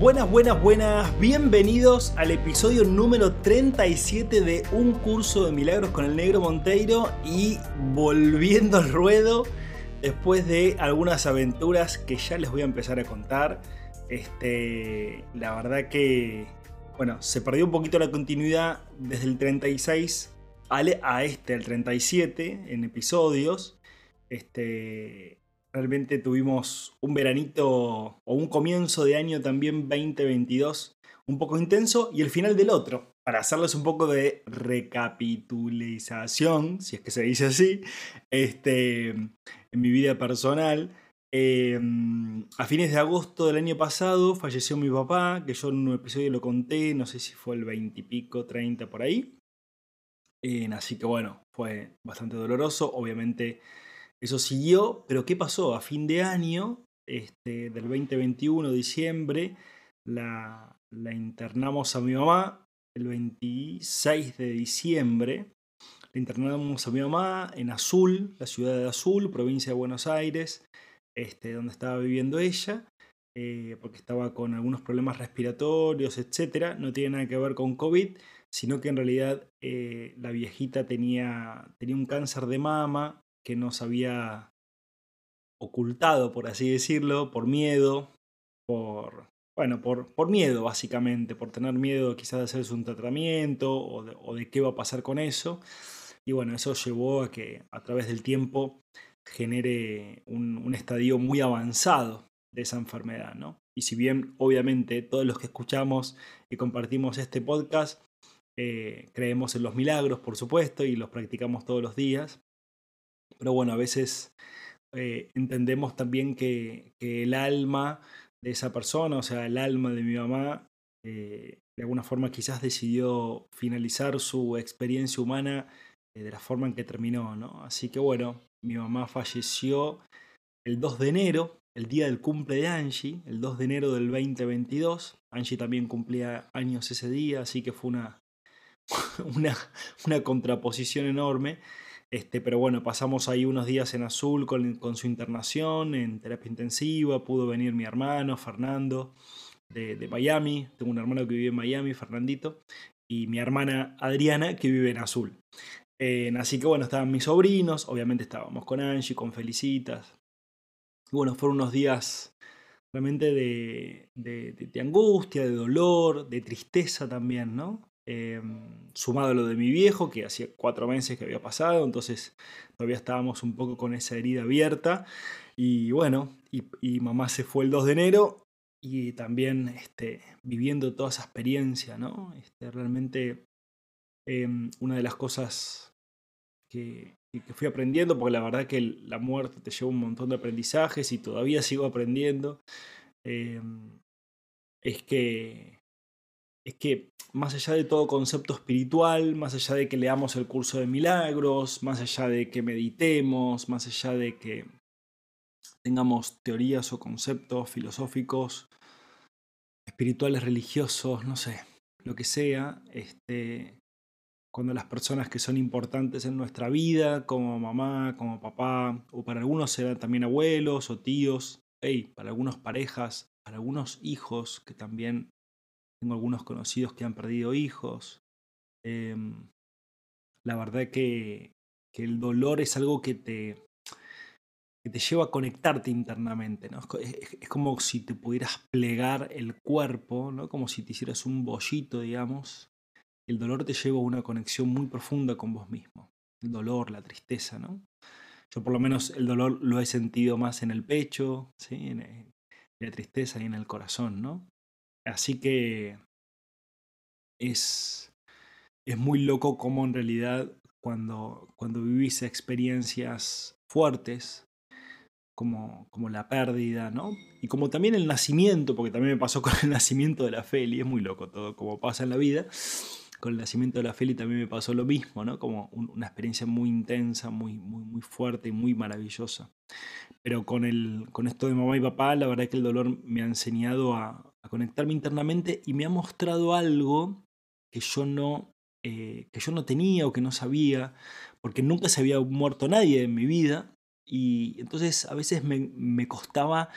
Buenas, buenas, buenas. Bienvenidos al episodio número 37 de Un curso de milagros con el negro Monteiro y volviendo al ruedo después de algunas aventuras que ya les voy a empezar a contar. Este, la verdad que, bueno, se perdió un poquito la continuidad desde el 36 a este, el 37, en episodios. Este, Realmente tuvimos un veranito o un comienzo de año también 2022 un poco intenso y el final del otro. Para hacerles un poco de recapitulización, si es que se dice así, este, en mi vida personal. Em, a fines de agosto del año pasado falleció mi papá, que yo en un episodio lo conté, no sé si fue el 20 y pico, 30 por ahí. así que bueno, fue bastante doloroso. Obviamente eso siguió, pero ¿qué pasó? A fin de año, este, del 2021, diciembre, la, internamos a mi mamá el 26 de diciembre. La internamos a mi mamá en Azul, la ciudad de Azul, provincia de Buenos Aires, este, donde estaba viviendo ella, eh, porque estaba con algunos problemas respiratorios, etc. No tiene nada que ver con COVID, sino que en realidad eh, la viejita tenía, tenía un cáncer de mama que nos había ocultado, por así decirlo, por miedo, por, bueno, por, por miedo básicamente, por tener miedo quizás de hacerse un tratamiento o de, qué va a pasar con eso. Y bueno, eso llevó a que a través del tiempo genere un, estadio muy avanzado de esa enfermedad, ¿no? Y si bien obviamente todos los que escuchamos y compartimos este podcast eh, creemos en los milagros, por supuesto, y los practicamos todos los días, pero bueno, a veces eh, entendemos también que, el alma de esa persona, o sea, el alma de mi mamá, eh, de alguna forma quizás decidió finalizar su experiencia humana eh, de la forma en que terminó, ¿no? Así que bueno, mi mamá falleció el 2 de enero, el día del cumple de Angie, el 2 de enero del 2022. Angie también cumplía años ese día, así que fue una, una, una contraposición enorme. Este, pero bueno, pasamos ahí unos días en azul con, su internación, en terapia intensiva. Pudo venir mi hermano, Fernando, de, Miami. Tengo un hermano que vive en Miami, Fernandito. Y mi hermana Adriana, que vive en azul. así que bueno, estaban mis sobrinos. Obviamente estábamos con Angie, con Felicitas. Y bueno, fueron unos días realmente de, de angustia, de dolor, de tristeza también, ¿no? Em, sumado a lo de mi viejo, que hacía cuatro meses que había pasado, entonces todavía estábamos un poco con esa herida abierta. Y bueno, y, mamá se fue el 2 de enero y también este, viviendo toda esa experiencia, ¿no? Este, realmente em, una de las cosas que, que, fui aprendiendo, porque la verdad que la muerte te lleva un montón de aprendizajes y todavía sigo aprendiendo, em, es que es que más allá de todo concepto espiritual, más allá de que leamos el curso de milagros, más allá de que meditemos, más allá de que tengamos teorías o conceptos filosóficos, espirituales, religiosos, no sé, lo que sea, este, cuando las personas que son importantes en nuestra vida, como mamá, como papá, o para algunos serán también abuelos o tíos, hey, para algunos parejas, para algunos hijos que también tengo algunos conocidos que han perdido hijos. Em, la verdad que, el dolor es algo que te, te lleva a conectarte internamente. ¿no? Es, como si te pudieras plegar el cuerpo, ¿no? como si te hicieras un bollito, digamos. El dolor te lleva a una conexión muy profunda con vos mismo. El dolor, la tristeza, ¿no? Yo por lo menos el dolor lo he sentido más en el pecho, ¿sí? en la tristeza y en el corazón, ¿no? Así que es, es muy loco cómo en realidad cuando, cuando vivís experiencias fuertes, como, como la pérdida, ¿no? Y como también el nacimiento, porque también me pasó con el nacimiento de la Feli, es muy loco todo como pasa en la vida. Con el nacimiento de la Feli también me pasó lo mismo, ¿no? Como una experiencia muy intensa, muy, muy, muy fuerte y muy maravillosa. Pero con, el, con esto de mamá y papá, la verdad es que el dolor me ha enseñado a, conectarme internamente y me ha mostrado algo que yo no, eh, que yo no tenía o que no sabía, porque nunca se había muerto nadie en mi vida y entonces a veces me, costaba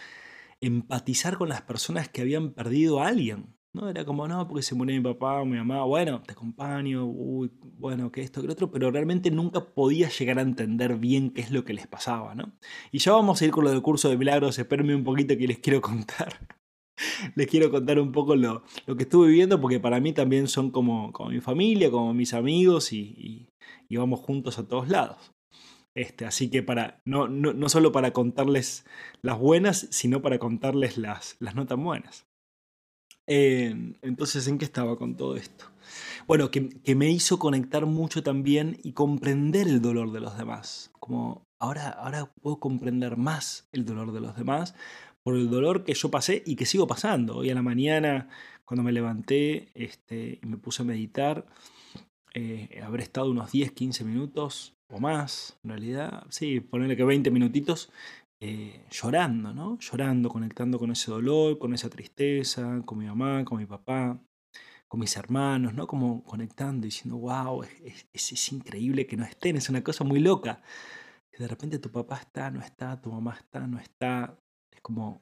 empatizar con las personas que habían perdido a alguien. ¿no? Era como, no, porque se murió mi papá o mi mamá, bueno, te acompaño, uy, bueno, que esto, que lo otro, pero realmente nunca podía llegar a entender bien qué es lo que les pasaba, ¿no? Y ya vamos a ir con lo del curso de milagros, espérenme un poquito que les quiero contar. les quiero contar un poco lo, lo, que estuve viviendo, porque para mí también son como, como mi familia, como mis amigos y, y vamos juntos a todos lados. Este, así que para, no, no, no, solo para contarles las buenas, sino para contarles las, las no tan buenas. Eh, entonces, ¿en qué estaba con todo esto? Bueno, que, que, me hizo conectar mucho también y comprender el dolor de los demás. Como ahora, ahora puedo comprender más el dolor de los demás por el dolor que yo pasé y que sigo pasando. Hoy a la mañana, cuando me levanté este, y me puse a meditar, eh, habré estado unos 10, 15 minutos o más, en realidad, sí, ponerle que 20 minutitos, eh, llorando, ¿no? Llorando, conectando con ese dolor, con esa tristeza, con mi mamá, con mi papá, con mis hermanos, ¿no? Como conectando, diciendo, wow, es, es, increíble que no estén, es una cosa muy loca. de repente tu papá está, no está, tu mamá está, no está. Como,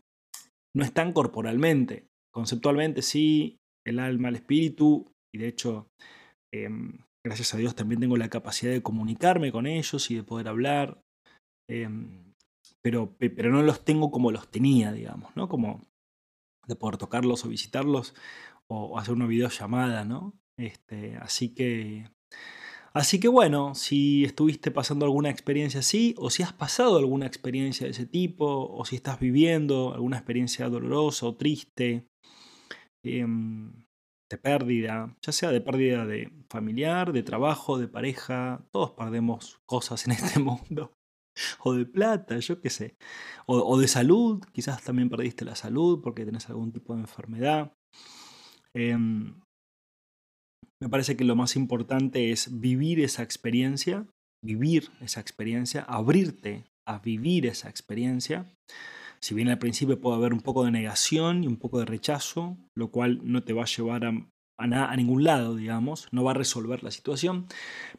no están corporalmente. Conceptualmente sí, el alma, el espíritu, y de hecho Em, gracias a Dios también tengo la capacidad de comunicarme con ellos y de poder hablar. Em, pero, pero no los tengo como los tenía, digamos, ¿no? Como de poder tocarlos o visitarlos o hacer una videollamada, ¿no? Este, así que. Así que bueno, si estuviste pasando alguna experiencia así, o si has pasado alguna experiencia de ese tipo, o si estás viviendo alguna experiencia dolorosa o triste, em, de pérdida, ya sea de pérdida de familiar, de trabajo, de pareja, todos perdemos cosas en este mundo. O de plata, yo qué sé. O, de salud, quizás también perdiste la salud porque tenés algún tipo de enfermedad. Em, me parece que lo más importante es vivir esa experiencia, vivir esa experiencia, abrirte a vivir esa experiencia. Si bien al principio puede haber un poco de negación y un poco de rechazo, lo cual no te va a llevar a, a, ningún lado, digamos, no va a resolver la situación,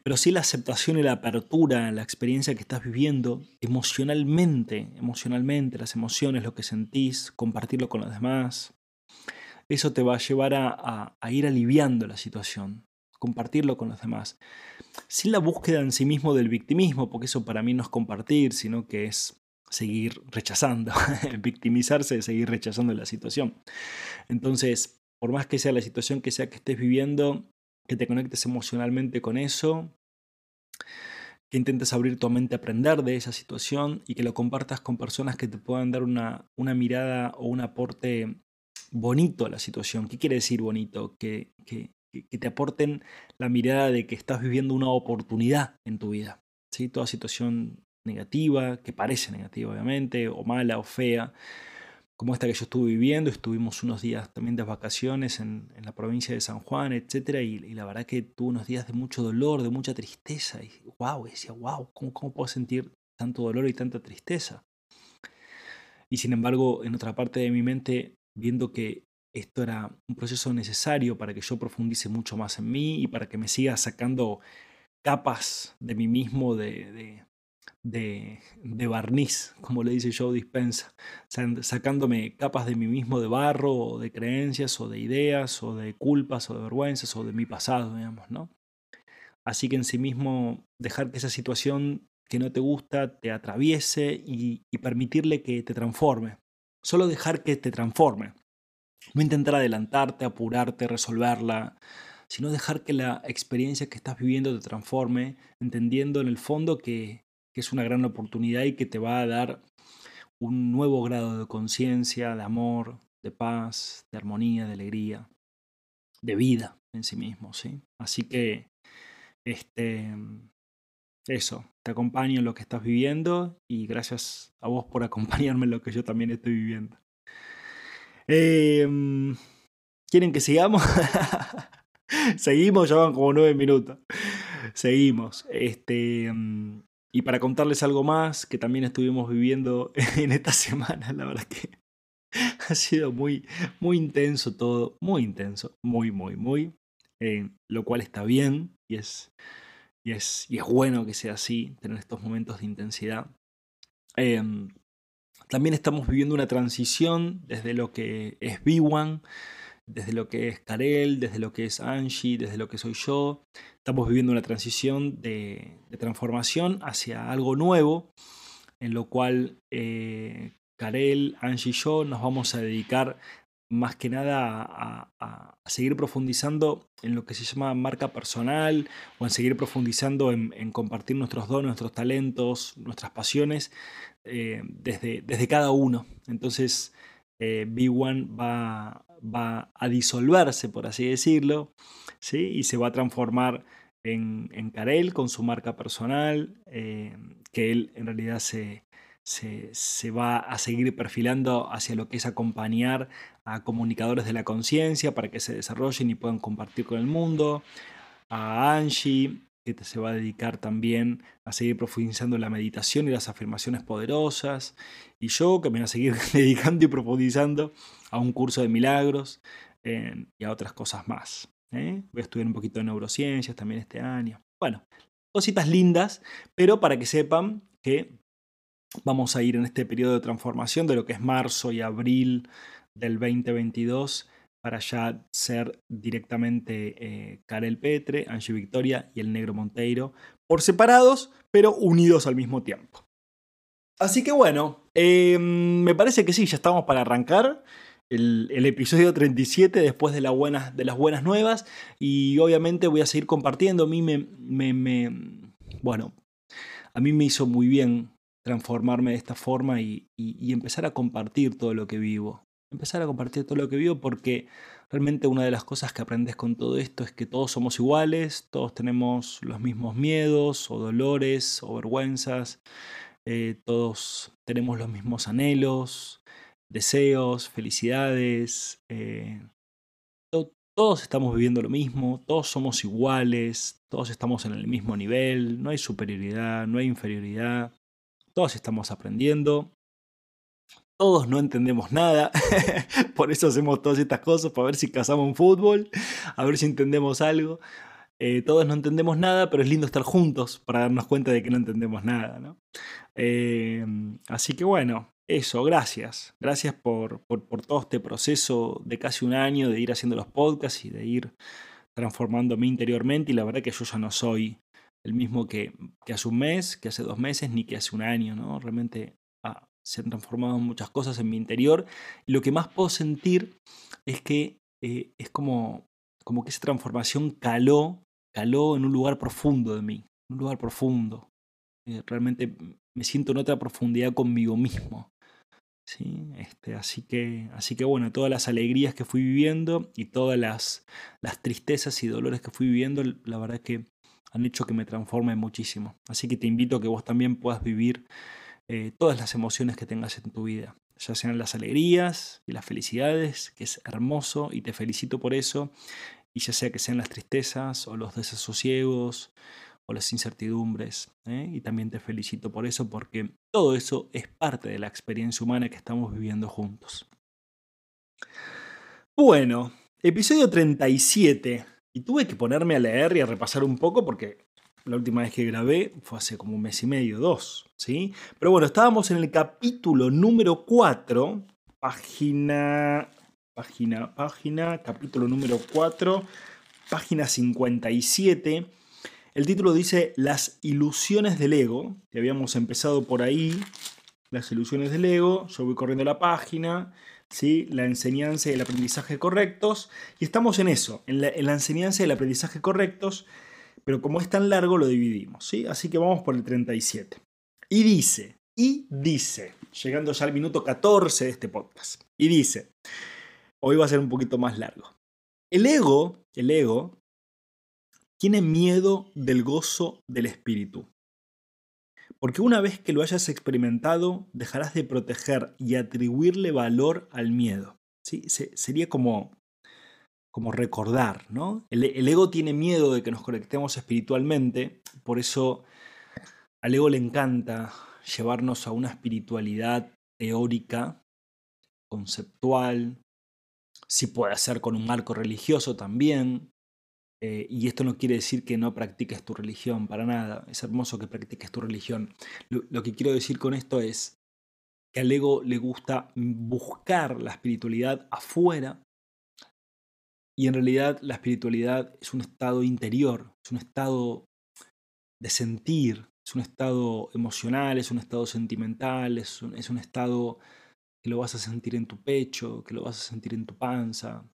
pero sí la aceptación y la apertura la experiencia que estás viviendo emocionalmente, emocionalmente, las emociones, lo que sentís, compartirlo con los demás, eso te va a llevar a, ir aliviando la situación, compartirlo con los demás, sin la búsqueda en sí mismo del victimismo, porque eso para mí no es compartir, sino que es seguir rechazando, victimizarse seguir rechazando la situación. Entonces, por más que sea la situación que sea que estés viviendo, que te conectes emocionalmente con eso, que intentes abrir tu mente a aprender de esa situación y que lo compartas con personas que te puedan dar una, una mirada o un aporte bonito la situación. ¿Qué quiere decir bonito? Que, que, te aporten la mirada de que estás viviendo una oportunidad en tu vida. ¿sí? Toda situación negativa, que parece negativa obviamente, o mala o fea, como esta que yo estuve viviendo, estuvimos unos días también de vacaciones en, la provincia de San Juan, etc. Y, la verdad que tuve unos días de mucho dolor, de mucha tristeza, y wow, decía, wow, ¿cómo, ¿cómo puedo sentir tanto dolor y tanta tristeza? Y sin embargo, en otra parte de mi mente, viendo que esto era un proceso necesario para que yo profundice mucho más en mí y para que me siga sacando capas de mí mismo, de, de, barniz, como le dice Joe Dispensa, sacándome capas de mí mismo de barro, o de creencias, o de ideas, o de culpas, o de vergüenzas, o de mi pasado, digamos, ¿no? Así que en sí mismo dejar que esa situación que no te gusta te atraviese y permitirle que te transforme. Solo dejar que te transforme. No intentar adelantarte, apurarte, resolverla, sino dejar que la experiencia que estás viviendo te transforme, entendiendo en el fondo que es una gran oportunidad y que te va a dar un nuevo grado de conciencia, de amor, de paz, de armonía, de alegría, de vida en sí mismo, ¿sí? Así que este eso, te acompaño en lo que estás viviendo y gracias a vos por acompañarme en lo que yo también estoy viviendo. Em, ¿Quieren que sigamos? Seguimos, ya van como nueve minutos. Seguimos. Este, em, y para contarles algo más que también estuvimos viviendo en esta semana, la verdad que ha sido muy, muy intenso todo, muy intenso, muy, muy, muy, eh, lo cual está bien y es, y, es, y es bueno que sea así, tener estos momentos de intensidad. Em, también estamos viviendo una transición desde lo que es B1, desde lo que es Karel, desde lo que es Angie, desde lo que soy yo. Estamos viviendo una transición de, transformación hacia algo nuevo, en lo cual eh, Karel, Angie y yo nos vamos a dedicar más que nada a, seguir profundizando en lo que se llama marca personal o en seguir profundizando en, compartir nuestros dones, nuestros talentos, nuestras pasiones eh, desde, desde, cada uno. Entonces, eh, B1 va, va, a disolverse, por así decirlo, ¿sí? y se va a transformar en, en Karel con su marca personal, eh, que él en realidad se, se, va a seguir perfilando hacia lo que es acompañar a comunicadores de la conciencia para que se desarrollen y puedan compartir con el mundo, a Angie, que se va a dedicar también a seguir profundizando la meditación y las afirmaciones poderosas, y yo que me voy a seguir dedicando y profundizando a un curso de milagros y a otras cosas más. ¿eh? Voy a estudiar un poquito de neurociencias también este año. Bueno, cositas lindas, pero para que sepan que vamos a ir en este periodo de transformación de lo que es marzo y abril del 2022 para ya ser directamente eh, Karel Petre, Angie Victoria y el Negro Monteiro, por separados, pero unidos al mismo tiempo. Así que bueno, em, me parece que sí, ya estamos para arrancar el, episodio 37 después de, de, las buenas nuevas y obviamente voy a seguir compartiendo. A mí me, bueno, a mí me hizo muy bien transformarme de esta forma y, empezar a compartir todo lo que vivo. Empezar a compartir todo lo que vivo porque realmente una de las cosas que aprendes con todo esto es que todos somos iguales, todos tenemos los mismos miedos o dolores o vergüenzas, eh, todos tenemos los mismos anhelos, deseos, felicidades. Eh, todos estamos viviendo lo mismo, todos somos iguales, todos estamos en el mismo nivel, no hay superioridad, no hay inferioridad. Todos estamos aprendiendo. Todos no entendemos nada. Por eso hacemos todas estas cosas, para ver si cazamos un fútbol, a ver si entendemos algo. Eh, todos no entendemos nada, pero es lindo estar juntos para darnos cuenta de que no entendemos nada. Eh, así que bueno, eso, gracias. Gracias por, por, todo este proceso de casi un año de ir haciendo los podcasts y de ir transformándome interiormente. Y la verdad que yo ya no soy el mismo que, hace un mes, que hace dos meses, ni que hace un año, ¿no? Realmente ah, se han transformado muchas cosas en mi interior. Y lo que más puedo sentir es que eh, es como, como que esa transformación caló, caló en un lugar profundo de mí, un lugar profundo. Eh, realmente me siento en otra profundidad conmigo mismo. ¿sí? Este, así, que, así que bueno, todas las alegrías que fui viviendo y todas las, las tristezas y dolores que fui viviendo, la verdad que han hecho que me transforme muchísimo. Así que te invito a que vos también puedas vivir eh, todas las emociones que tengas en tu vida, ya sean las alegrías y las felicidades, que es hermoso y te felicito por eso, y ya sea que sean las tristezas o los desasosiegos o las incertidumbres. ¿eh? Y también te felicito por eso, porque todo eso es parte de la experiencia humana que estamos viviendo juntos. Bueno, episodio 37. Y tuve que ponerme a leer y a repasar un poco porque la última vez que grabé fue hace como un mes y medio, dos, ¿sí? Pero bueno, estábamos en el capítulo número 4, página, página, página, capítulo número 4, página 57. El título dice Las ilusiones del ego, que habíamos empezado por ahí, las ilusiones del ego, yo voy corriendo la página la enseñanza y el aprendizaje correctos. Y estamos en eso, en la, enseñanza y el aprendizaje correctos, pero como es tan largo lo dividimos. ¿sí? Así que vamos por el 37. Y dice, y dice, llegando ya al minuto 14 de este podcast, y dice, hoy va a ser un poquito más largo. El ego, el ego, tiene miedo del gozo del espíritu. Porque una vez que lo hayas experimentado, dejarás de proteger y atribuirle valor al miedo. ¿sí? sería como, como recordar, ¿no? El, ego tiene miedo de que nos conectemos espiritualmente, por eso al ego le encanta llevarnos a una espiritualidad teórica, conceptual, si puede ser con un marco religioso también, eh, y esto no quiere decir que no practiques tu religión, para nada. Es hermoso que practiques tu religión. Lo, que quiero decir con esto es que al ego le gusta buscar la espiritualidad afuera y en realidad la espiritualidad es un estado interior, es un estado de sentir, es un estado emocional, es un estado sentimental, es un, es un estado que lo vas a sentir en tu pecho, que lo vas a sentir en tu panza,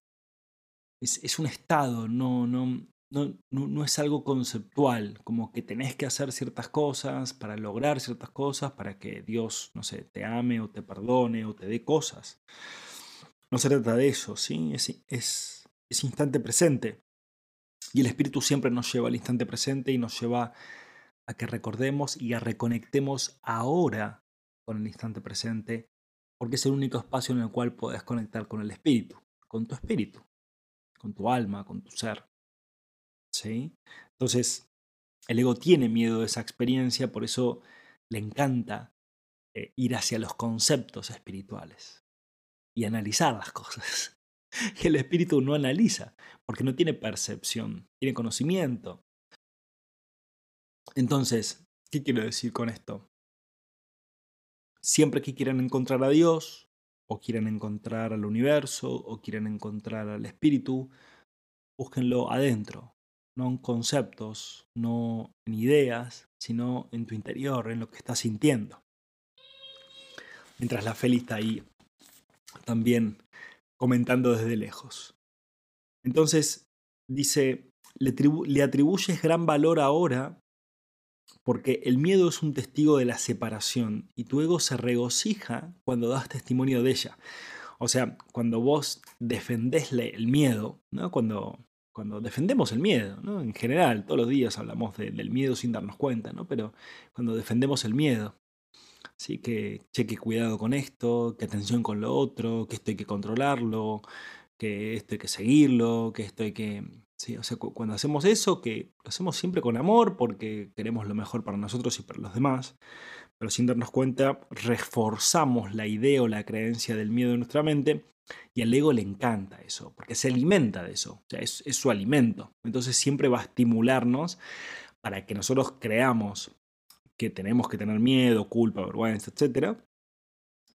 es, un estado, no, no, no, no, es algo conceptual, como que tenés que hacer ciertas cosas para lograr ciertas cosas, para que Dios, no sé, te ame o te perdone o te dé cosas. No se trata de eso, ¿sí? Es, es, es instante presente. Y el Espíritu siempre nos lleva al instante presente y nos lleva a que recordemos y a reconectemos ahora con el instante presente, porque es el único espacio en el cual puedes conectar con el Espíritu, con tu Espíritu con tu alma, con tu ser. ¿Sí? Entonces, el ego tiene miedo de esa experiencia, por eso le encanta eh, ir hacia los conceptos espirituales y analizar las cosas. El espíritu no analiza, porque no tiene percepción, tiene conocimiento. Entonces, ¿qué quiero decir con esto? Siempre que quieran encontrar a Dios, o quieren encontrar al universo o quieren encontrar al espíritu, búsquenlo adentro, no en conceptos, no en ideas, sino en tu interior, en lo que estás sintiendo. Mientras la Feli está ahí también comentando desde lejos. Entonces, dice, le, atribuyes gran valor ahora porque el miedo es un testigo de la separación y tu ego se regocija cuando das testimonio de ella. O sea, cuando vos defendés el miedo, ¿no? cuando, cuando defendemos el miedo, en general, todos los días hablamos del miedo sin darnos cuenta, ¿no? pero cuando defendemos el miedo, ¿sí? que cheque cuidado con esto, que atención con lo otro, que esto hay que controlarlo, que esto hay que seguirlo, que esto hay que o sea, cuando hacemos eso, que lo hacemos siempre con amor porque queremos lo mejor para nosotros y para los demás, pero sin darnos cuenta, reforzamos la idea o la creencia del miedo en nuestra mente y al ego le encanta eso, porque se alimenta de eso, o sea, es, es su alimento. Entonces siempre va a estimularnos para que nosotros creamos que tenemos que tener miedo, culpa, vergüenza, etc.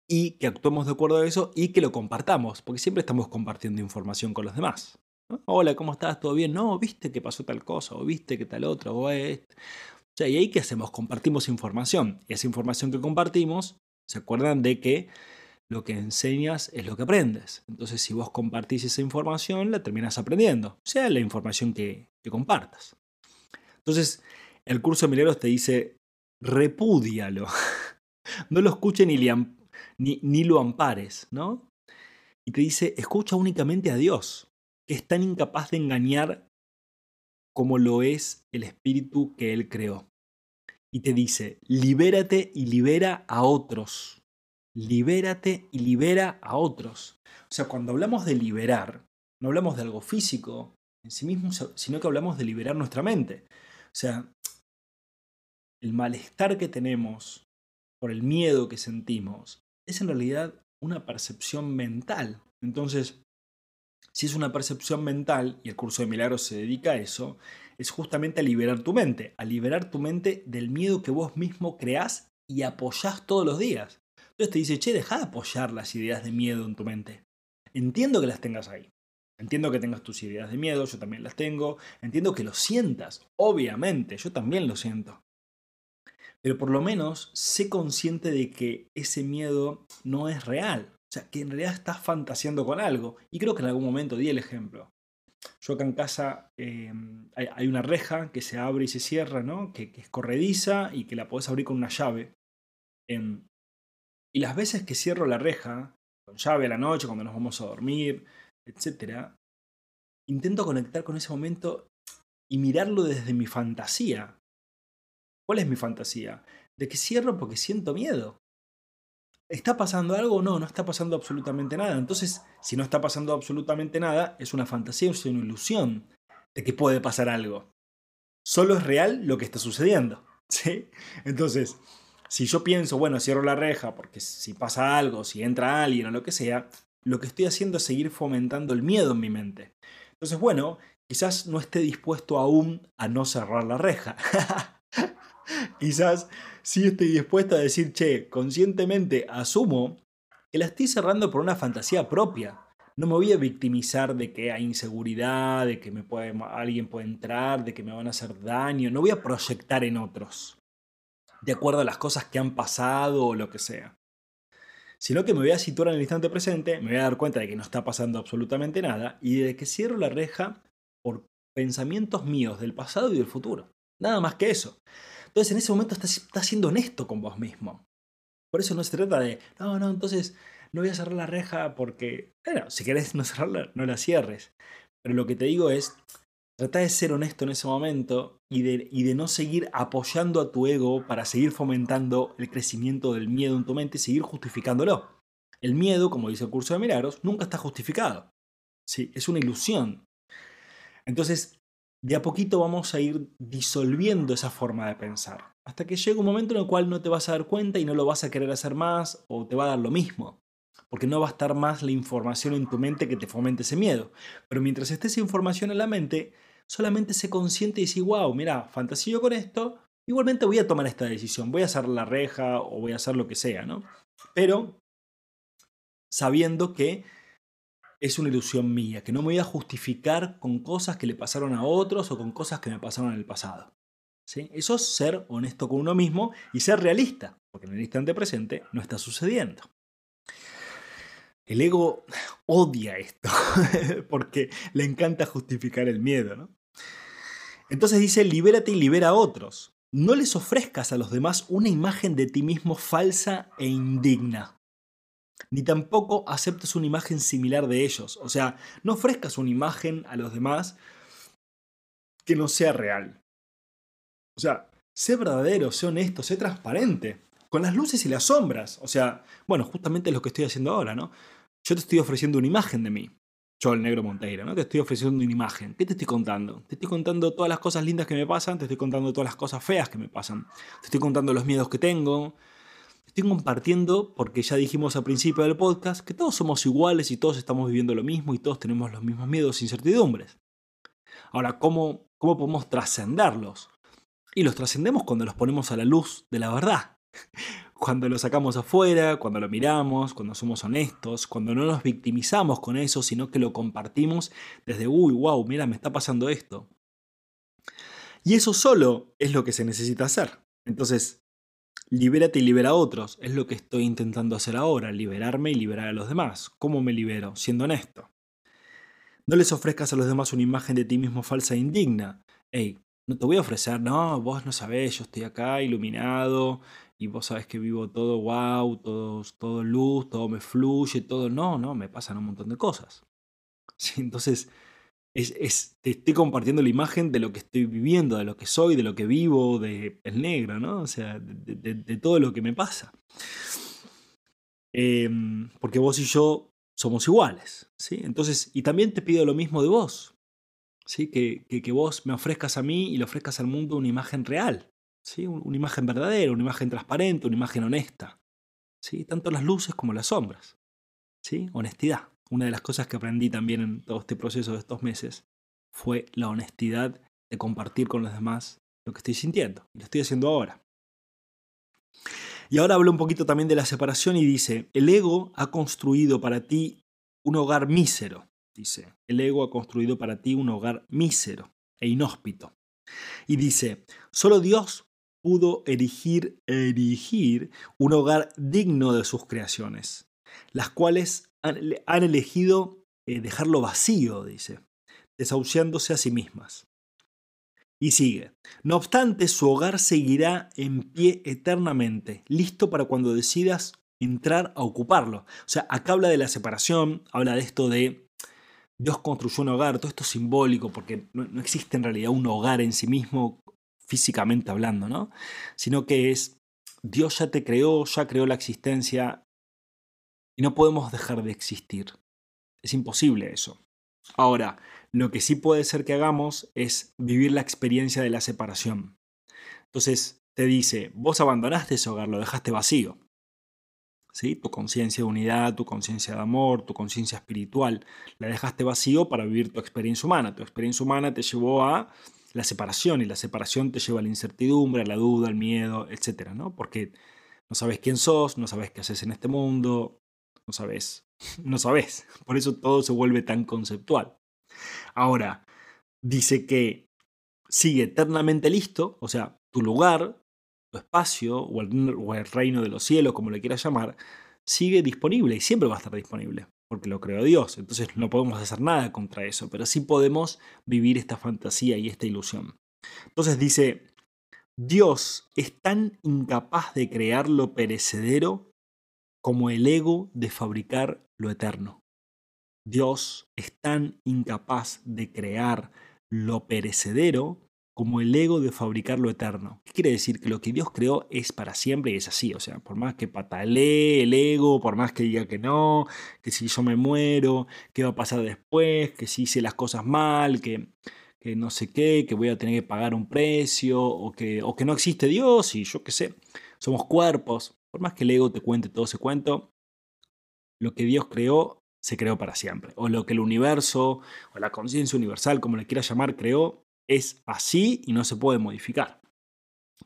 Y que actuemos de acuerdo a eso y que lo compartamos, porque siempre estamos compartiendo información con los demás. Hola, ¿cómo estás? ¿Todo bien? No, viste que pasó tal cosa, o viste que tal otra, o esto. O sea, y ahí qué hacemos? Compartimos información. Y esa información que compartimos, ¿se acuerdan de que lo que enseñas es lo que aprendes? Entonces, si vos compartís esa información, la terminas aprendiendo, sea la información que, compartas. Entonces, el curso de Mileros te dice, repúdialo. no lo escuches ni, ni, ni lo ampares, ¿no? Y te dice, escucha únicamente a Dios es tan incapaz de engañar como lo es el espíritu que él creó. Y te dice, libérate y libera a otros. Libérate y libera a otros. O sea, cuando hablamos de liberar, no hablamos de algo físico en sí mismo, sino que hablamos de liberar nuestra mente. O sea, el malestar que tenemos por el miedo que sentimos es en realidad una percepción mental. Entonces, si es una percepción mental, y el curso de milagros se dedica a eso, es justamente a liberar tu mente, a liberar tu mente del miedo que vos mismo creás y apoyás todos los días. Entonces te dice, che, deja de apoyar las ideas de miedo en tu mente. Entiendo que las tengas ahí. Entiendo que tengas tus ideas de miedo, yo también las tengo. Entiendo que lo sientas, obviamente, yo también lo siento. Pero por lo menos sé consciente de que ese miedo no es real. O sea, que en realidad estás fantaseando con algo. Y creo que en algún momento di el ejemplo. Yo acá en casa em, hay, una reja que se abre y se cierra, ¿no? Que, es corrediza y que la podés abrir con una llave. Em, y las veces que cierro la reja, con llave a la noche, cuando nos vamos a dormir, etc., intento conectar con ese momento y mirarlo desde mi fantasía. ¿Cuál es mi fantasía? de que cierro porque siento miedo. ¿Está pasando algo? No, no está pasando absolutamente nada. Entonces, si no está pasando absolutamente nada, es una fantasía, es una ilusión de que puede pasar algo. Solo es real lo que está sucediendo. ¿sí? Entonces, si yo pienso, bueno, cierro la reja porque si pasa algo, si entra alguien o lo que sea, lo que estoy haciendo es seguir fomentando el miedo en mi mente. Entonces, bueno, quizás no esté dispuesto aún a no cerrar la reja. quizás sí estoy dispuesto a decir, che, conscientemente asumo que la estoy cerrando por una fantasía propia. No me voy a victimizar de que hay inseguridad, de que me puede, alguien puede entrar, de que me van a hacer daño. No voy a proyectar en otros, de acuerdo a las cosas que han pasado o lo que sea. Sino que me voy a situar en el instante presente, me voy a dar cuenta de que no está pasando absolutamente nada y de que cierro la reja por pensamientos míos del pasado y del futuro. Nada más que eso. Entonces en ese momento estás, siendo honesto con vos mismo. Por eso no se trata de, no, no, entonces no voy a cerrar la reja porque, bueno, si querés no cerrarla, no la cierres. Pero lo que te digo es, trata de ser honesto en ese momento y de, y de no seguir apoyando a tu ego para seguir fomentando el crecimiento del miedo en tu mente y seguir justificándolo. El miedo, como dice el curso de milagros, nunca está justificado. Sí, es una ilusión. Entonces, de a poquito vamos a ir disolviendo esa forma de pensar. Hasta que llega un momento en el cual no te vas a dar cuenta y no lo vas a querer hacer más o te va a dar lo mismo. Porque no va a estar más la información en tu mente que te fomente ese miedo. Pero mientras esté esa información en la mente, solamente se consciente y dice, wow, mira, fantasío con esto, igualmente voy a tomar esta decisión, voy a hacer la reja o voy a hacer lo que sea, ¿no? Pero sabiendo que es una ilusión mía, que no me voy a justificar con cosas que le pasaron a otros o con cosas que me pasaron en el pasado. ¿Sí? Eso es ser honesto con uno mismo y ser realista, porque en el instante presente no está sucediendo. El ego odia esto, porque le encanta justificar el miedo. ¿no? Entonces dice, libérate y libera a otros. No les ofrezcas a los demás una imagen de ti mismo falsa e indigna ni tampoco aceptes una imagen similar de ellos. O sea, no ofrezcas una imagen a los demás que no sea real. O sea, sé verdadero, sé honesto, sé transparente, con las luces y las sombras. O sea, bueno, justamente lo que estoy haciendo ahora, ¿no? Yo te estoy ofreciendo una imagen de mí. Yo, el negro Monteiro, ¿no? Te estoy ofreciendo una imagen. ¿Qué te estoy contando? Te estoy contando todas las cosas lindas que me pasan, te estoy contando todas las cosas feas que me pasan. Te estoy contando los miedos que tengo, Estoy compartiendo, porque ya dijimos al principio del podcast, que todos somos iguales y todos estamos viviendo lo mismo y todos tenemos los mismos miedos e incertidumbres. Ahora, ¿cómo, cómo podemos trascenderlos? Y los trascendemos cuando los ponemos a la luz de la verdad. Cuando lo sacamos afuera, cuando lo miramos, cuando somos honestos, cuando no nos victimizamos con eso, sino que lo compartimos desde, uy, wow, mira, me está pasando esto. Y eso solo es lo que se necesita hacer. Entonces, Libérate y libera a otros. Es lo que estoy intentando hacer ahora, liberarme y liberar a los demás. ¿Cómo me libero? Siendo honesto. No les ofrezcas a los demás una imagen de ti mismo falsa e indigna. Hey, no te voy a ofrecer, no, vos no sabés, yo estoy acá iluminado y vos sabés que vivo todo wow, todo, todo luz, todo me fluye, todo. No, no, me pasan un montón de cosas. Sí, entonces, es, te estoy compartiendo la imagen de lo que estoy viviendo, de lo que soy, de lo que vivo, de el negro, ¿no? O sea, de, todo lo que me pasa. Em, porque vos y yo somos iguales, ¿sí? Entonces, y también te pido lo mismo de vos, ¿sí? Que, que, vos me ofrezcas a mí y le ofrezcas al mundo una imagen real, ¿sí? Una imagen verdadera, una imagen transparente, una imagen honesta, ¿sí? Tanto las luces como las sombras, ¿sí? Honestidad una de las cosas que aprendí también en todo este proceso de estos meses fue la honestidad de compartir con los demás lo que estoy sintiendo. Y lo estoy haciendo ahora. Y ahora hablo un poquito también de la separación y dice, el ego ha construido para ti un hogar mísero. Dice, el ego ha construido para ti un hogar mísero e inhóspito. Y dice, solo Dios pudo erigir, erigir un hogar digno de sus creaciones, las cuales han, elegido eh, dejarlo vacío, dice, desahuciándose a sí mismas. Y sigue, no obstante, su hogar seguirá en pie eternamente, listo para cuando decidas entrar a ocuparlo. O sea, acá habla de la separación, habla de esto de Dios construyó un hogar, todo esto es simbólico, porque no, no existe en realidad un hogar en sí mismo, físicamente hablando, ¿no? Sino que es Dios ya te creó, ya creó la existencia y no podemos dejar de existir. Es imposible eso. Ahora, lo que sí puede ser que hagamos es vivir la experiencia de la separación. Entonces te dice, vos abandonaste ese hogar, lo dejaste vacío. ¿Sí? Tu conciencia de unidad, tu conciencia de amor, tu conciencia espiritual, la dejaste vacío para vivir tu experiencia humana. Tu experiencia humana te llevó a la separación y la separación te lleva a la incertidumbre, a la duda, al miedo, etc. ¿no? Porque no sabes quién sos, no sabes qué haces en este mundo, no sabes, no sabes. Por eso todo se vuelve tan conceptual. Ahora, dice que sigue eternamente listo, o sea, tu lugar, tu espacio o el, reino de los cielos, como le quieras llamar, sigue disponible y siempre va a estar disponible, porque lo creó Dios. Entonces no podemos hacer nada contra eso, pero sí podemos vivir esta fantasía y esta ilusión. Entonces dice, Dios es tan incapaz de crear lo perecedero como el ego de fabricar lo eterno. Dios es tan incapaz de crear lo perecedero como el ego de fabricar lo eterno. ¿Qué quiere decir? Que lo que Dios creó es para siempre y es así. O sea, por más que patalee el ego, por más que diga que no, que si yo me muero, qué va a pasar después, que si hice las cosas mal, que, que no sé qué, que voy a tener que pagar un precio, o que, o que no existe Dios, y yo qué sé, somos cuerpos. Por más que el ego te cuente todo ese cuento, lo que Dios creó se creó para siempre. O lo que el universo, o la conciencia universal, como le quieras llamar, creó, es así y no se puede modificar.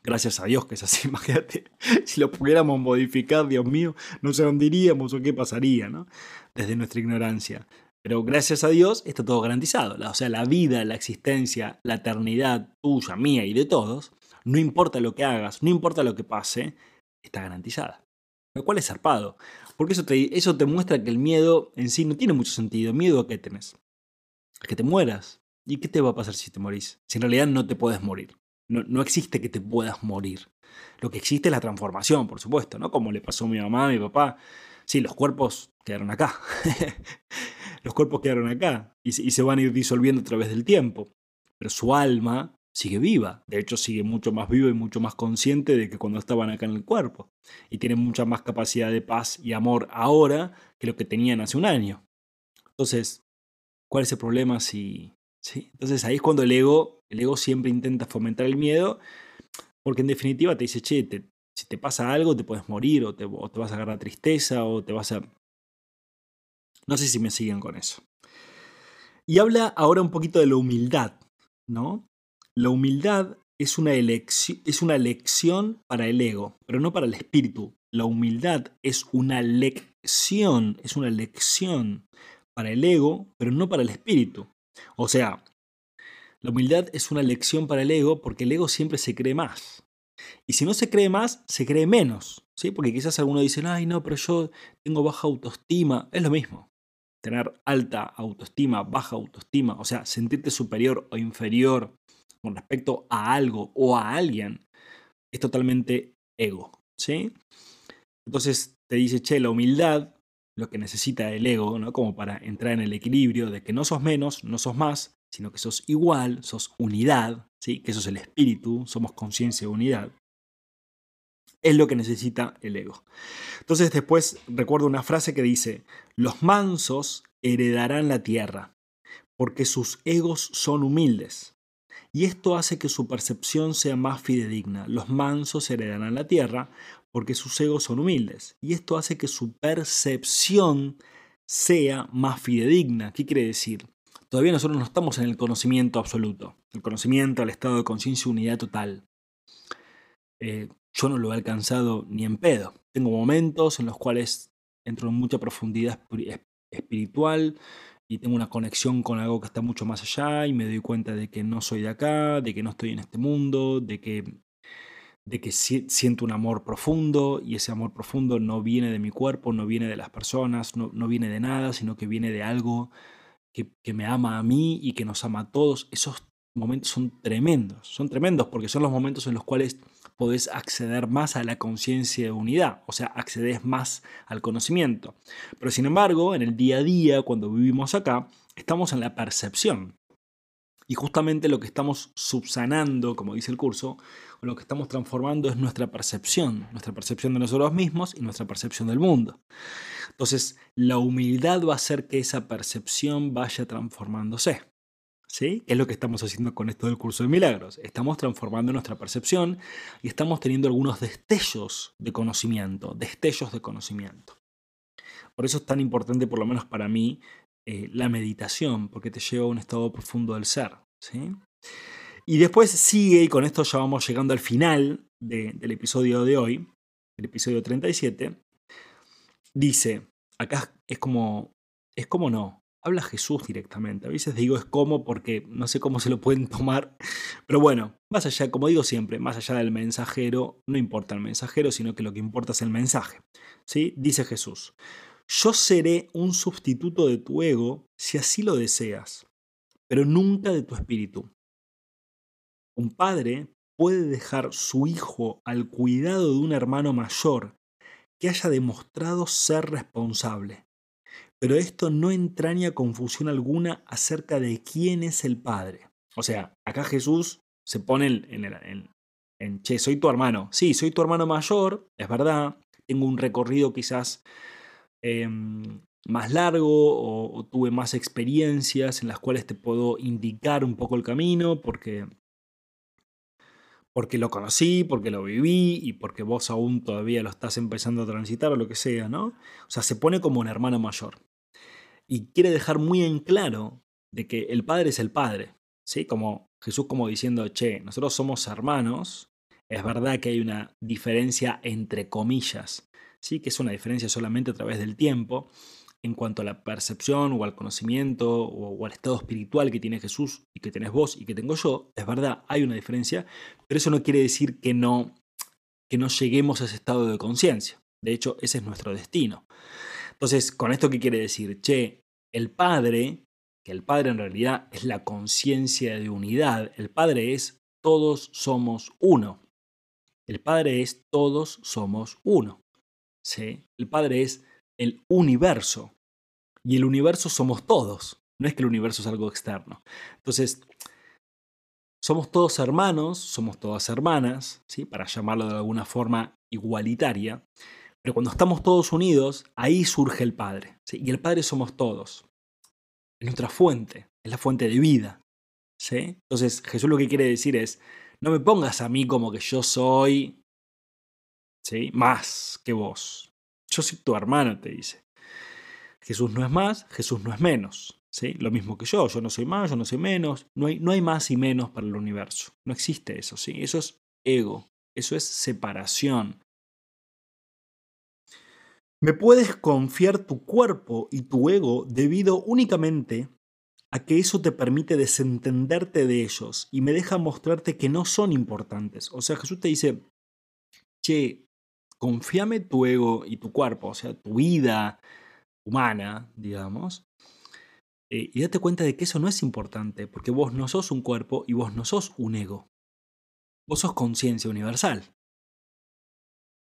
Gracias a Dios que es así, imagínate. Si lo pudiéramos modificar, Dios mío, no sé dónde iríamos o qué pasaría, ¿no? Desde nuestra ignorancia. Pero gracias a Dios está todo garantizado. O sea, la vida, la existencia, la eternidad tuya, mía y de todos, no importa lo que hagas, no importa lo que pase, está garantizada. Lo cual es zarpado. Porque eso te, eso te muestra que el miedo en sí no tiene mucho sentido. ¿Miedo a qué tenés? A que te mueras. ¿Y qué te va a pasar si te morís? Si en realidad no te puedes morir. No, no, existe que te puedas morir. Lo que existe es la transformación, por supuesto, ¿no? Como le pasó a mi mamá, a mi papá. Sí, los cuerpos quedaron acá. los cuerpos quedaron acá y, y se van a ir disolviendo a través del tiempo. Pero su alma sigue viva. De hecho, sigue mucho más viva y mucho más consciente de que cuando estaban acá en el cuerpo. Y tienen mucha más capacidad de paz y amor ahora que lo que tenían hace un año. Entonces, ¿cuál es el problema si... Entonces ahí es cuando el ego, el ego siempre intenta fomentar el miedo, porque en definitiva te dice, che, si te pasa algo te puedes morir, o te, o te vas a agarrar tristeza, o te vas a... No sé si me siguen con eso. Y habla ahora un poquito de la humildad, ¿no? La humildad es una, es una lección para el ego, pero no para el espíritu. La humildad es una lección, es una lección para el ego, pero no para el espíritu. O sea, la humildad es una lección para el ego porque el ego siempre se cree más. Y si no se cree más, se cree menos. ¿sí? Porque quizás algunos dicen, ay, no, pero yo tengo baja autoestima. Es lo mismo. Tener alta autoestima, baja autoestima, o sea, sentirte superior o inferior con respecto a algo o a alguien, es totalmente ego, ¿sí? Entonces te dice, che, la humildad, lo que necesita el ego, ¿no? Como para entrar en el equilibrio de que no sos menos, no sos más, sino que sos igual, sos unidad, ¿sí? Que eso es el espíritu, somos conciencia de unidad. Es lo que necesita el ego. Entonces después recuerdo una frase que dice, los mansos heredarán la tierra, porque sus egos son humildes y esto hace que su percepción sea más fidedigna. Los mansos heredarán la tierra porque sus egos son humildes, y esto hace que su percepción sea más fidedigna. ¿Qué quiere decir? Todavía nosotros no estamos en el conocimiento absoluto, el conocimiento, el estado de conciencia, unidad total. Eh, yo no lo he alcanzado ni en pedo. Tengo momentos en los cuales entro en mucha profundidad espiritual, y tengo una conexión con algo que está mucho más allá y me doy cuenta de que no soy de acá, de que no estoy en este mundo, de que, de que siento un amor profundo y ese amor profundo no viene de mi cuerpo, no viene de las personas, no, no viene de nada, sino que viene de algo que, que, me ama a mí y que nos ama a todos. Esos momentos son tremendos, son tremendos porque son los momentos en los cuales podés acceder más a la conciencia de unidad, o sea, accedes más al conocimiento. Pero sin embargo, en el día a día, cuando vivimos acá, estamos en la percepción. Y justamente lo que estamos subsanando, como dice el curso, o lo que estamos transformando es nuestra percepción, nuestra percepción de nosotros mismos y nuestra percepción del mundo. Entonces, la humildad va a hacer que esa percepción vaya transformándose. Es lo que estamos haciendo con esto del curso de milagros. Estamos transformando nuestra percepción y estamos teniendo algunos destellos de conocimiento, destellos de conocimiento. Por eso es tan importante, por lo menos para mí, eh, la meditación, porque te lleva a un estado profundo del ser. ¿sí? Y después sigue, y con esto ya vamos llegando al final del episodio de hoy, el episodio 37, dice, acá es como, es como no, habla Jesús directamente. A veces digo es como porque no sé cómo se lo pueden tomar. Pero bueno, más allá, como digo siempre, más allá del mensajero, no importa el mensajero, sino que lo que importa es el mensaje. ¿Sí? Dice Jesús, yo seré un sustituto de tu ego si así lo deseas, pero nunca de tu espíritu. Un padre puede dejar su hijo al cuidado de un hermano mayor que haya demostrado ser responsable, pero esto no entraña confusión alguna acerca de quién es el padre. O sea, acá Jesús se pone en, en, en, che, soy tu hermano. Sí, soy tu hermano mayor, es verdad, tengo un recorrido quizás Em, más largo o, tuve más experiencias en las cuales te puedo indicar un poco el camino porque, porque lo conocí, porque lo viví y porque vos aún todavía lo estás empezando a transitar o lo que sea, ¿no? O sea, se pone como un hermano mayor. Y quiere dejar muy en claro de que el padre es el padre, ¿sí? Como Jesús como diciendo, che, nosotros somos hermanos, es verdad que hay una diferencia entre comillas ¿sí? que es una diferencia solamente a través del tiempo en cuanto a la percepción o al conocimiento o, al estado espiritual que tiene Jesús y que tenés vos y que tengo yo, es verdad, hay una diferencia, pero eso no quiere decir que no, que no lleguemos a ese estado de conciencia. De hecho, ese es nuestro destino. Entonces, ¿con esto qué quiere decir? Che, el Padre, que el Padre en realidad es la conciencia de unidad, el Padre es todos somos uno. El Padre es todos somos uno. El Padre es el universo. Y el universo somos todos. No es que el universo es algo externo. Entonces, somos todos hermanos, somos todas hermanas, ¿sí? para llamarlo de alguna forma igualitaria. Pero cuando estamos todos unidos, ahí surge el Padre. Y el Padre somos todos. Es nuestra fuente, es la fuente de vida. ¿sí? Entonces Jesús lo que quiere decir es, no me pongas a mí como que yo soy ¿sí? Más que vos. Yo soy tu hermano, te dice. Jesús no es más, Jesús no es menos. ¿sí? Lo mismo que yo, yo no soy más, yo no soy menos. No hay, no hay más y menos para el universo. No existe eso, ¿sí? Eso es ego, eso es separación. Me puedes confiar tu cuerpo y tu ego debido únicamente a que eso te permite desentenderte de ellos y me deja mostrarte que no son importantes. O sea, Jesús te dice, che, confíame tu ego y tu cuerpo, o sea, tu vida humana, digamos, eh, y date cuenta de que eso no es importante, porque vos no sos un cuerpo y vos no sos un ego. Vos sos conciencia universal.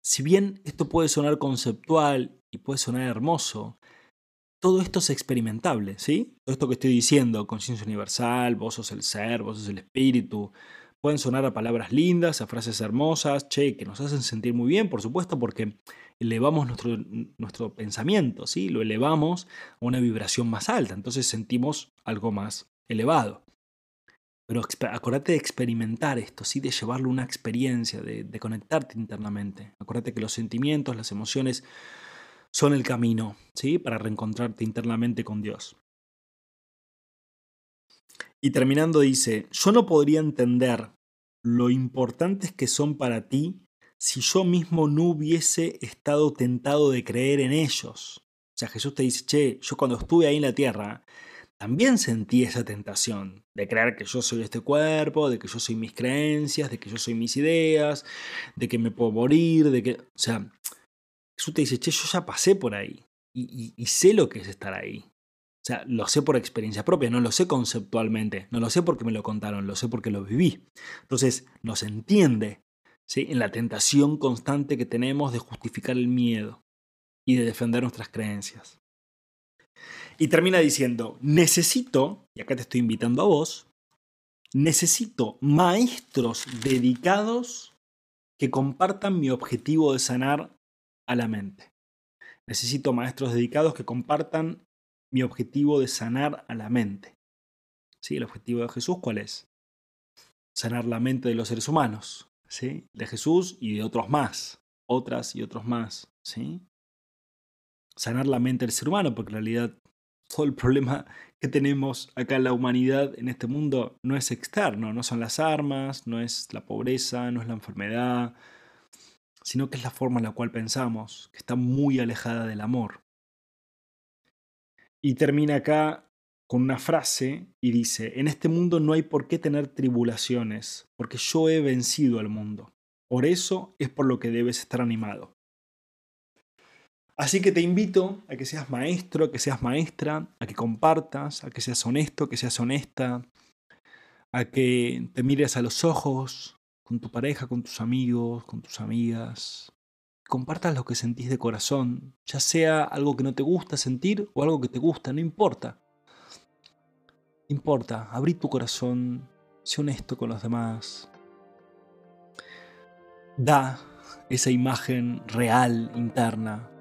Si bien esto puede sonar conceptual y puede sonar hermoso, todo esto es experimentable, ¿sí? Todo esto que estoy diciendo, conciencia universal, vos sos el ser, vos sos el espíritu, Pueden sonar a palabras lindas, a frases hermosas, che, que nos hacen sentir muy bien, por supuesto, porque elevamos nuestro, nuestro pensamiento, ¿sí? Lo elevamos a una vibración más alta, entonces sentimos algo más elevado. Pero acuérdate de experimentar esto, ¿sí? de llevarlo una experiencia, de, de conectarte internamente. Acuérdate que los sentimientos, las emociones son el camino ¿sí? para reencontrarte internamente con Dios. Y terminando dice, yo no podría entender lo importantes que son para ti si yo mismo no hubiese estado tentado de creer en ellos. O sea, Jesús te dice, che, yo cuando estuve ahí en la tierra, también sentí esa tentación de creer que yo soy este cuerpo, de que yo soy mis creencias, de que yo soy mis ideas, de que me puedo morir, de que... O sea, Jesús te dice, che, yo ya pasé por ahí y sé lo que es estar ahí. O sea, lo sé por experiencia propia, no lo sé conceptualmente, no lo sé porque me lo contaron, lo sé porque lo viví. Entonces, nos entiende ¿sí? en la tentación constante que tenemos de justificar el miedo y de defender nuestras creencias. Y termina diciendo, necesito, y acá te estoy invitando a vos, necesito maestros dedicados que compartan mi objetivo de sanar a la mente. Necesito maestros dedicados que compartan mi objetivo de sanar a la mente. ¿Sí? ¿El objetivo de Jesús cuál es? Sanar la mente de los seres humanos, ¿sí? De Jesús y de otros más, otras y otros más, ¿sí? Sanar la mente del ser humano, porque en realidad todo el problema que tenemos acá en la humanidad, en este mundo, no es externo, no son las armas, no es la pobreza, no es la enfermedad, sino que es la forma en la cual pensamos, que está muy alejada del amor. Y termina acá con una frase y dice, en este mundo no hay por qué tener tribulaciones, porque yo he vencido al mundo. Por eso es por lo que debes estar animado. Así que te invito a que seas maestro, a que seas maestra, a que compartas, a que seas honesto, que seas honesta, a que te mires a los ojos con tu pareja, con tus amigos, con tus amigas. Compartas lo que sentís de corazón, ya sea algo que no te gusta sentir o algo que te gusta, no importa. importa, abrí tu corazón, sé honesto con los demás. Da esa imagen real, interna,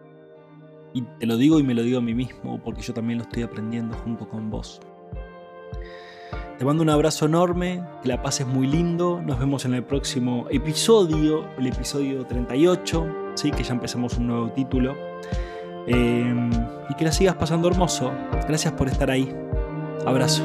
y te lo digo y me lo digo a mí mismo porque yo también lo estoy aprendiendo junto con vos. Te mando un abrazo enorme, que la pases muy lindo. Nos vemos en el próximo episodio, el episodio 38, que ya empezamos un nuevo título. Em, y que la sigas pasando hermoso. Gracias por estar ahí. Abrazo.